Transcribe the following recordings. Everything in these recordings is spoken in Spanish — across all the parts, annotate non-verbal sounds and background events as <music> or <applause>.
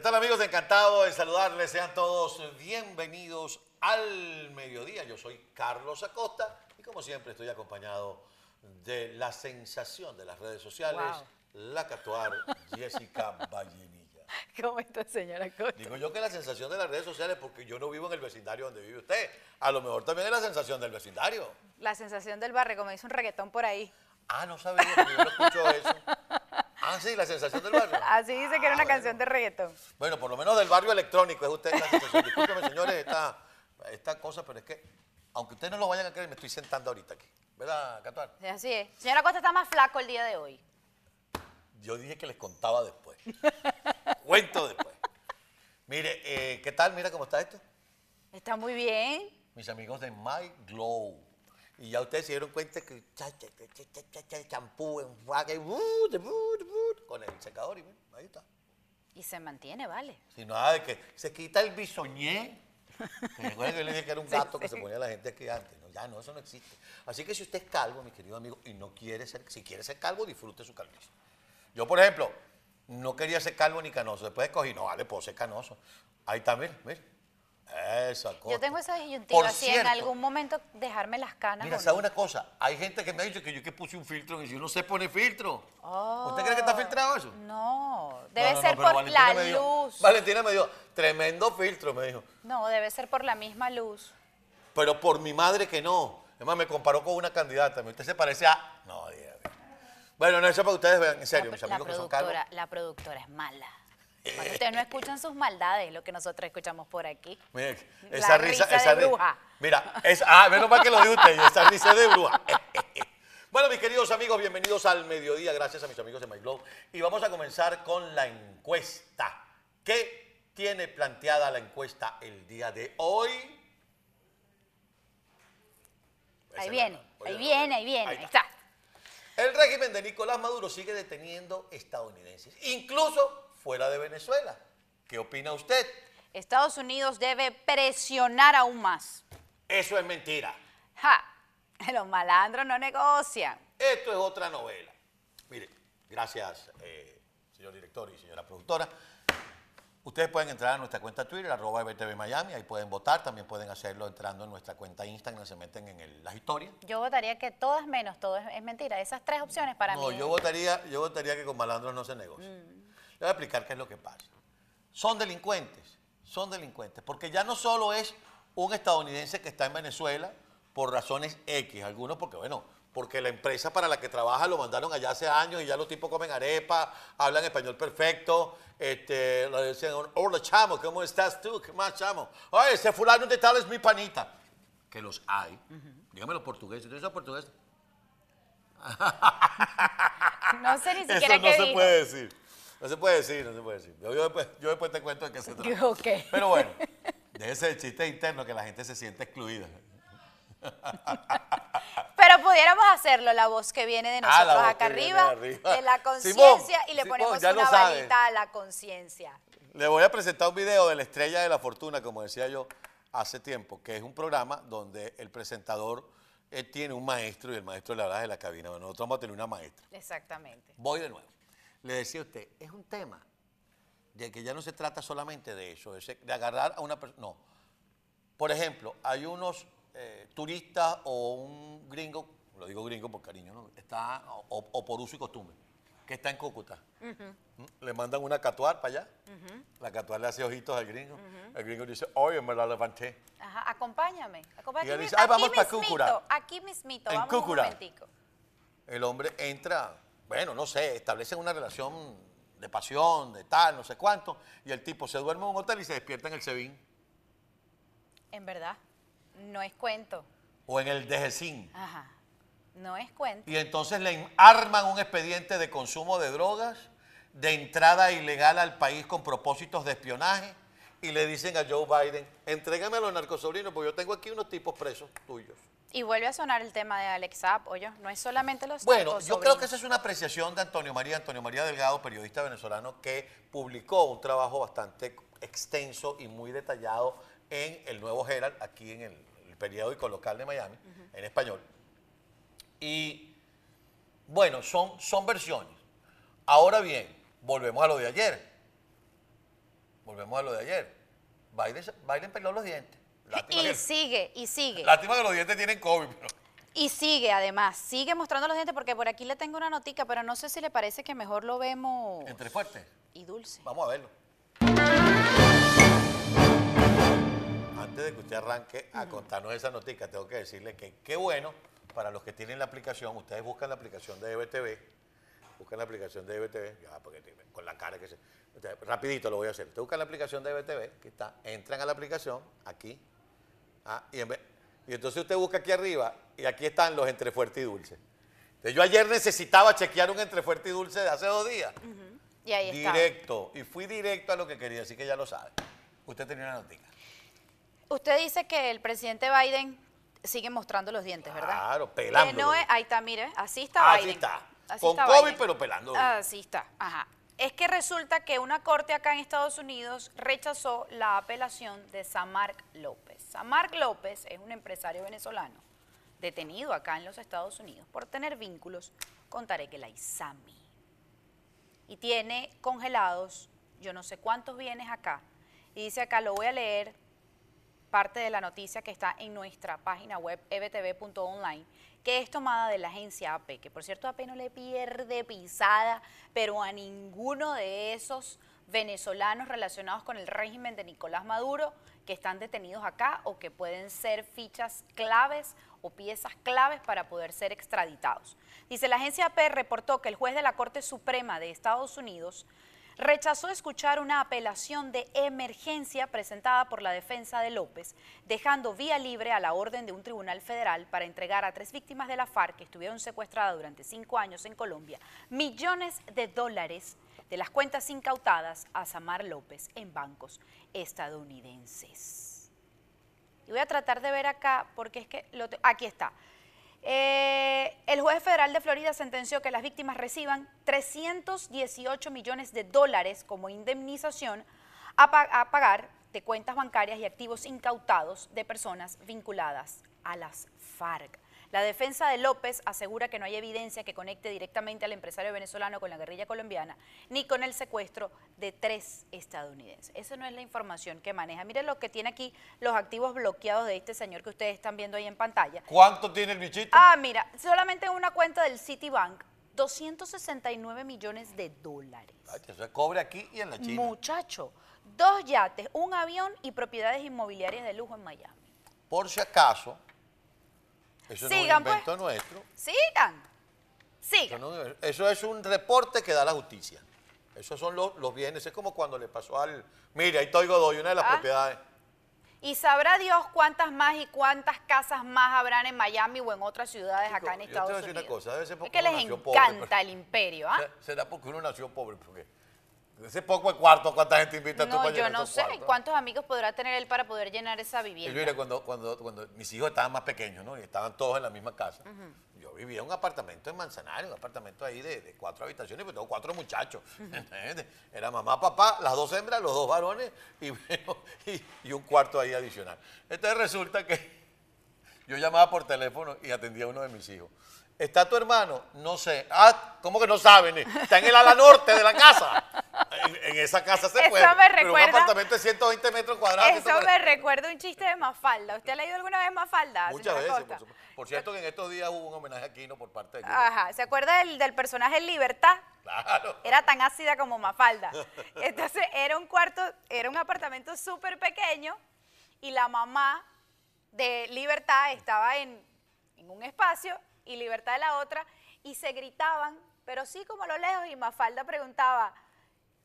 ¿Qué tal amigos? Encantado de saludarles. Sean todos bienvenidos al mediodía. Yo soy Carlos Acosta y como siempre estoy acompañado de la sensación de las redes sociales, la catuar Jessica Vallenilla. <laughs> ¿Cómo está, señora Acosta? Digo yo que la sensación de las redes sociales porque yo no vivo en el vecindario donde vive usted. A lo mejor también es la sensación del vecindario. La sensación del barrio, como dice un reggaetón por ahí. Ah, no sabía, yo no escucho eso. <laughs> Ah, sí, la sensación del barrio. <laughs> Así dice que era una Ah, canción bueno. de reggaetón. Bueno, por lo menos del barrio electrónico es usted la sensación. Discúlpeme, señores, esta, esta cosa, pero es que, aunque ustedes no lo vayan a creer, me estoy sentando ahorita aquí. ¿Verdad, Catuar? Sí, Así es. Señora Acosta está más flaco el día de hoy. Yo dije que les contaba después. <laughs> Cuento después. Mire, eh, ¿qué tal? Mira cómo está esto. Está muy bien. Mis amigos de My Glow. Y ya ustedes se dieron cuenta que cha, cha, cha, cha, cha, cha, cha, champú, enjuague, de bu, con el secador y bueno, ahí está. Y se mantiene, vale. Si nada de que se quita el bisoñé. Que que yo le dije que era un <laughs> Sí, gato que sí. se ponía la gente aquí antes. No, ya no, eso no existe. Así que si usted es calvo, mi querido amigo, y no quiere ser, si quiere ser calvo, disfrute su calvicie. Yo, por ejemplo, no quería ser calvo ni canoso. Después escogí, no, vale, puedo ser canoso. Ahí está, mire, mire. Esa cosa. Yo tengo esa disyuntiva. Por si en cierto, algún momento dejarme las canas. Mira, o ¿sabe no? una cosa? Hay gente que me ha dicho que yo que puse un filtro y yo no sé poner filtro. Oh. ¿Usted cree que está filtrado eso? No, debe No, no, no, ser por Valentina la luz. Valentina me dijo, tremendo filtro, me dijo. No, debe ser por la misma luz. Pero por mi madre que no. Además, me comparó con una candidata. Usted se parece a. No, diga. Bueno, no, eso para que ustedes vean, en serio, la, mis la amigos que son productora, la productora es mala. Ustedes no escuchan sus maldades, lo que nosotros escuchamos por aquí. Mire, La esa risa, risa esa de bruja. Mira, es, ah, menos mal que lo dijo usted, esa risa de bruja. <laughs> Bueno, mis queridos amigos, bienvenidos al mediodía, gracias a mis amigos de MyGlow. Y vamos a comenzar con la encuesta. ¿Qué tiene planteada la encuesta el día de hoy? Ahí viene, ahí viene, ahí viene, Ahí está. El régimen de Nicolás Maduro sigue deteniendo estadounidenses, incluso fuera de Venezuela. ¿Qué opina usted? Estados Unidos debe presionar aún más. Eso es mentira. ¡Ja! <laughs> Los malandros no negocian. Esto es otra novela. Mire, gracias, eh, señor director y señora productora. Ustedes pueden entrar a nuestra cuenta Twitter, arroba BTV Miami, ahí pueden votar, también pueden hacerlo entrando en nuestra cuenta Instagram, se meten en el- las historias. Yo votaría que todas menos, todo es, es mentira. Esas tres opciones para no, mí. yo votaría, yo votaría que con malandros no se negocia. Le voy a explicar qué es lo que pasa. Son delincuentes, son delincuentes, porque ya no solo es un estadounidense que está en Venezuela por razones X, algunos porque, bueno, porque la empresa para la que trabaja lo mandaron allá hace años y ya los tipos comen arepa, hablan español perfecto, este, le decían, hola chamo, ¿cómo estás tú? ¿Qué más chamo? Oye, ese fulano de tal es mi panita. Que los hay. Dígame los portugueses, ¿ustedes son portugueses? <laughs> No sé ni siquiera Eso no qué se dijo. puede decir. No se puede decir, no se puede decir. Yo, yo después, yo después te cuento de qué se trata. <laughs> Pero bueno, déjese el chiste interno que la gente se siente excluida. <laughs> Pero pudiéramos hacerlo, la voz que viene de Ah, nosotros acá arriba, arriba. de la conciencia, y le Simón, ponemos una varita a la conciencia. Le voy a presentar un video de la Estrella de la Fortuna, como decía yo hace tiempo, que es un programa donde el presentador eh, tiene un maestro y el maestro le habla de la cabina. Bueno, nosotros vamos a tener una maestra. Exactamente. Voy de nuevo. Le decía a usted, es un tema de que ya no se trata solamente de eso, de, agarrar a una persona. No. Por ejemplo, hay unos eh, turistas o un gringo, lo digo gringo por cariño, ¿no? Está, o, o por uso y costumbre, que está en Cúcuta. ¿Mm? Le mandan una catuar para allá. La catuar le hace ojitos al gringo. El gringo dice, oye, me la levanté. Ajá, acompáñame. acompáñame. Y él dice, "Ay, vamos aquí pa' mismito, Cúcura". Aquí mismito, En vamos Cúcura. un. El hombre entra, bueno, no sé, establecen una relación de pasión, de tal, no sé cuánto, y el tipo se duerme en un hotel y se despierta en el Sebin En verdad, no es cuento. o en el Dejecín. Ajá, no es cuento. Y entonces le arman un expediente de consumo de drogas, de entrada ilegal al país con propósitos de espionaje, y le dicen a Joe Biden, entrégame a los narcosobrinos, porque yo tengo aquí unos tipos presos tuyos. Y vuelve a sonar el tema de Alex Zapp, oye, no es solamente los Bueno, yo creo que esa es una apreciación de Antonio María, Antonio María Delgado, periodista venezolano, que publicó un trabajo bastante extenso y muy detallado en el Nuevo Herald, aquí en el, el periódico local de Miami, en español. Y bueno, son, son versiones. Ahora bien, volvemos a lo de ayer. volvemos a lo de ayer. Biden, Biden peló los dientes. Lástima Y que, sigue, y sigue. lástima que los dientes tienen COVID, pero Y sigue, además, sigue mostrando los dientes porque por aquí le tengo una notica, pero no sé si le parece que mejor lo vemos entre fuertes. y dulce. Vamos a verlo. Antes de que usted arranque a contarnos esa notica, tengo que decirle que qué bueno para los que tienen la aplicación. Ustedes buscan la aplicación de EBTV. Buscan la aplicación de EBTV. Ya, porque tiene- con la cara que se. Rapidito lo voy a hacer. Ustedes buscan la aplicación de EBTV, que está. Entran a la aplicación, aquí. Ah, y, en vez- y entonces usted busca aquí arriba, y aquí están los entre fuerte y dulce. Entonces, yo ayer necesitaba chequear un entre fuerte y dulce de hace dos días. Y ahí está. Directo. Y fui directo a lo que quería, así que ya lo sabe. Usted tenía una notica. Usted dice que el presidente Biden sigue mostrando los dientes, ¿verdad? Claro, Que pelando. no es- ahí está, mire, así está Así Biden. está. Así Con está COVID, Biden. pero pelando. Así está, ajá. Es que resulta que una corte acá en Estados Unidos rechazó la apelación de Samark López. Samark López es un empresario venezolano detenido acá en los Estados Unidos por tener vínculos con Tarek El Aissami. Y tiene congelados yo no sé cuántos bienes acá. Y dice acá, lo voy a leer, parte de la noticia que está en nuestra página web ebtv.online, que es tomada de la agencia AP, que por cierto AP no le pierde pisada, pero a ninguno de esos venezolanos relacionados con el régimen de Nicolás Maduro que están detenidos acá o que pueden ser fichas claves o piezas claves para poder ser extraditados. Dice, la agencia AP reportó que el juez de la Corte Suprema de Estados Unidos rechazó escuchar una apelación de emergencia presentada por la defensa de López, dejando vía libre a la orden de un tribunal federal para entregar a tres víctimas de la FARC que estuvieron secuestradas durante cinco años en Colombia millones de dólares de las cuentas incautadas a Samar López en bancos estadounidenses. Y voy a tratar de ver acá, porque es que aquí está. Eh, el juez federal de Florida sentenció que las víctimas reciban 318 millones de dólares como indemnización a, a pagar de cuentas bancarias y activos incautados de personas vinculadas a las FARC. La defensa de López asegura que no hay evidencia que conecte directamente al empresario venezolano con la guerrilla colombiana ni con el secuestro de tres estadounidenses. Esa no es la información que maneja. Miren lo que tiene aquí los activos bloqueados de este señor que ustedes están viendo ahí en pantalla. ¿Cuánto tiene el bichito? Ah, mira, solamente en una cuenta del Citibank, 269 millones de dólares. Ay, eso es cobre aquí y en la China. Muchacho, dos yates, un avión y propiedades inmobiliarias de lujo en Miami. Por si acaso, eso no es Sigan, un pues. invento nuestro. Sigan, Eso, sigan. no es- eso es un reporte que da la justicia. Esos son los, los bienes. Es como cuando le pasó al... Mire, ahí estoy Godoy, una de las Ah. propiedades. Y sabrá Dios cuántas más y cuántas casas más habrán en Miami o en otras ciudades acá en yo te voy a Estados decir una Unidos. cosa, debe ser es porque que les pobre, encanta pero- el imperio, ¿ah? Se- Será porque uno nació pobre, porque ese poco de cuarto, ¿cuánta gente invita tú No, para yo llenar no sé cuartos? cuántos amigos podrá tener él para poder llenar esa Y vivienda. mire, cuando, cuando, cuando mis hijos estaban más pequeños, ¿no? Y estaban todos en la misma casa. Yo vivía en un apartamento en Manzanares, un apartamento ahí de, de cuatro habitaciones, pero tengo cuatro muchachos. Era mamá, papá, las dos hembras, los dos varones y, bueno, <laughs> y, y un cuarto ahí adicional. Entonces resulta que <laughs> yo llamaba por teléfono y atendía a uno de mis hijos. ¿Está tu hermano? No sé. Ah, ¿cómo que no saben? Está en el ala norte de la casa. En, en esa casa se Eso puede. me Pero un recuerda- apartamento de 120 metros cuadrados. Eso me recuerda un chiste de Mafalda. ¿Usted ha leído alguna vez Mafalda? Muchas veces, por. Por cierto, que en estos días hubo un homenaje a Quino por parte de Quino. Ajá, ¿se acuerda del, del personaje Libertad? Claro. Era tan ácida como Mafalda. Entonces era un cuarto, era un apartamento súper pequeño y la mamá de Libertad estaba en, en un espacio y Libertad en la otra y se gritaban, pero sí como a lo lejos y Mafalda preguntaba,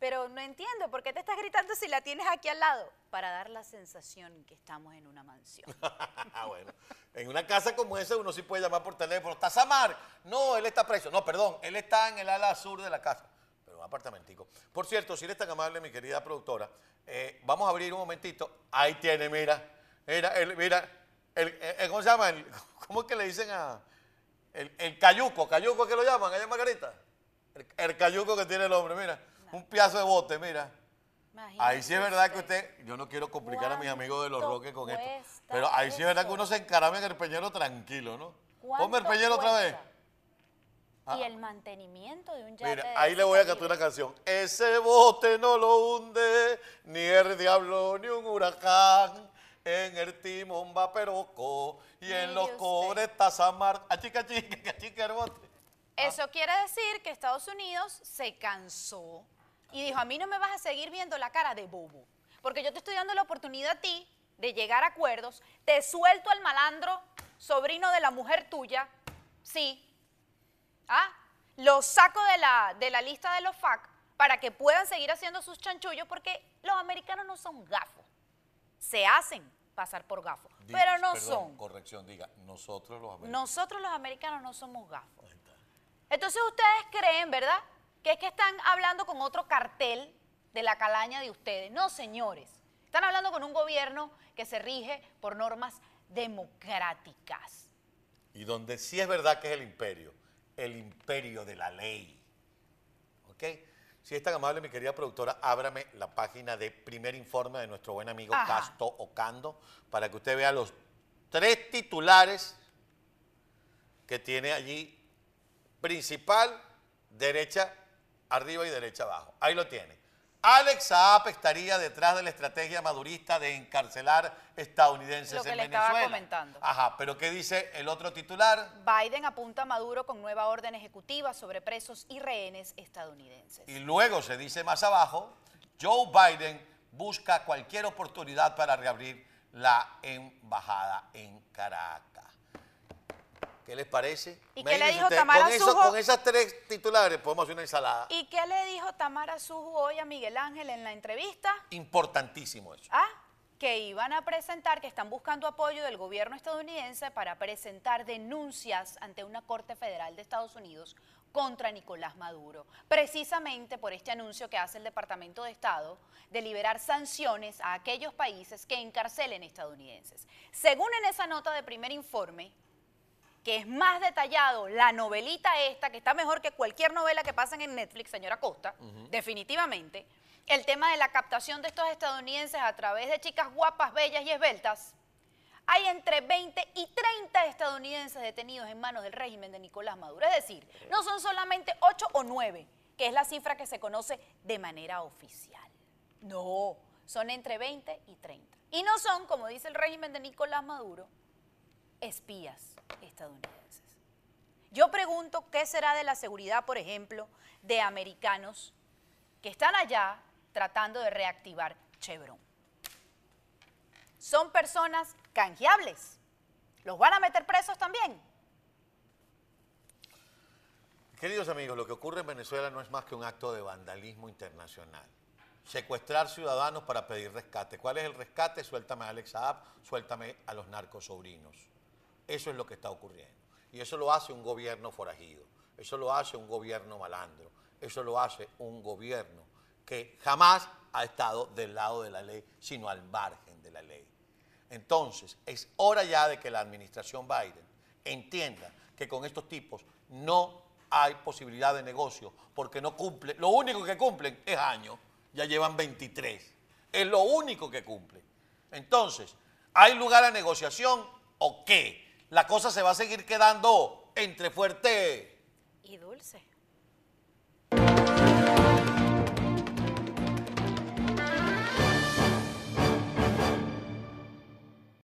pero no entiendo, ¿por qué te estás gritando si la tienes aquí al lado? Para dar la sensación que estamos en una mansión. <laughs> Ah, bueno. En una casa como esa uno sí puede llamar por teléfono. ¿Está Samar? No, él está preso. No, perdón, él está en el ala sur de la casa. Pero un apartamentico. Por cierto, si eres tan amable, mi querida productora, eh, vamos a abrir un momentito. Ahí tiene, mira. Mira, el, mira. El, el- ¿Cómo se llama? <laughs> ¿Cómo es que le dicen a...? El, cayuco. ¿Cayuco que lo llaman allá Margarita? El, el cayuco que tiene el hombre, mira. Un piazo de bote, mira. Ahí sí es verdad que usted, yo no quiero complicar a mis amigos de los ¿Cuánto Roques con esto, pero ahí sí es verdad que uno se encarama en el peñero tranquilo, ¿no? Ponme el ¿Cuánto peñero otra vez. cuesta? y el mantenimiento de un yate. Mira, ahí le voy a cantar una canción. Ese bote no lo hunde ni el diablo ni un huracán. En el timón va Peroco y en los usted. cobres está Samar. A chica, chica, chica, el bote. Eso quiere decir que Estados Unidos se cansó y dijo, a mí no me vas a seguir viendo la cara de bobo, porque yo te estoy dando la oportunidad a ti de llegar a acuerdos, te suelto al malandro, sobrino de la mujer tuya, sí, ¿ah? Lo saco de la, de la lista de los FAC para que puedan seguir haciendo sus chanchullos, porque los americanos no son gafos, se hacen pasar por gafos, pero no perdón, son. Corrección, diga, nosotros los americanos. Nosotros los americanos no somos gafos. Entonces ustedes creen, ¿verdad? Que es que están hablando con otro cartel de la calaña de ustedes. No, señores. Están hablando con un gobierno que se rige por normas democráticas. Y donde sí es verdad que es el imperio, el imperio de la ley. ¿Ok? Si es tan amable, mi querida productora, ábrame la página de primer informe de nuestro buen amigo Ajá. Casto Ocando para que usted vea los tres titulares que tiene allí, principal, derecha arriba y derecha abajo. Ahí lo tiene. Alex Saab estaría detrás de la estrategia madurista de encarcelar estadounidenses Lo que en le estaba Venezuela. comentando. Ajá, pero ¿qué dice el otro titular? Biden apunta a Maduro con nueva orden ejecutiva sobre presos y rehenes estadounidenses. Y luego se dice más abajo, Joe Biden busca cualquier oportunidad para reabrir la embajada en Caracas. ¿Qué les parece? ¿Y qué le dijo Tamara con, eso- Sujo? con esas tres titulares podemos hacer una ensalada. ¿Y qué le dijo Tamara Suju hoy a Miguel Ángel en la entrevista? Importantísimo eso. Ah, que iban a presentar, que están buscando apoyo del gobierno estadounidense para presentar denuncias ante una Corte Federal de Estados Unidos contra Nicolás Maduro, precisamente por este anuncio que hace el Departamento de Estado de liberar sanciones a aquellos países que encarcelen estadounidenses. Según en esa nota de primer informe, que es más detallado la novelita esta, que está mejor que cualquier novela que pasen en Netflix, señora Costa, definitivamente, el tema de la captación de estos estadounidenses a través de chicas guapas, bellas y esbeltas, hay entre 20 y 30 estadounidenses detenidos en manos del régimen de Nicolás Maduro. Es decir, no son solamente 8 o 9, que es la cifra que se conoce de manera oficial. No, son entre 20 y 30. Y no son, como dice el régimen de Nicolás Maduro, espías estadounidenses. Yo pregunto qué será de la seguridad, por ejemplo, de americanos que están allá tratando de reactivar Chevron. Son personas canjeables. ¿Los van a meter presos también? Queridos amigos, lo que ocurre en Venezuela no es más que un acto de vandalismo internacional. Secuestrar ciudadanos para pedir rescate. ¿Cuál es el rescate? Suéltame a Alex Saab, suéltame a los narcosobrinos. Eso es lo que está ocurriendo. Y eso lo hace un gobierno forajido. Eso lo hace un gobierno malandro. Eso lo hace un gobierno que jamás ha estado del lado de la ley, sino al margen de la ley. Entonces, es hora ya de que la administración Biden entienda que con estos tipos no hay posibilidad de negocio, porque no cumple, lo único que cumplen es años, ya llevan 23, es lo único que cumplen. Entonces, ¿hay lugar a negociación o qué? La cosa se va a seguir quedando entre fuerte Y dulce.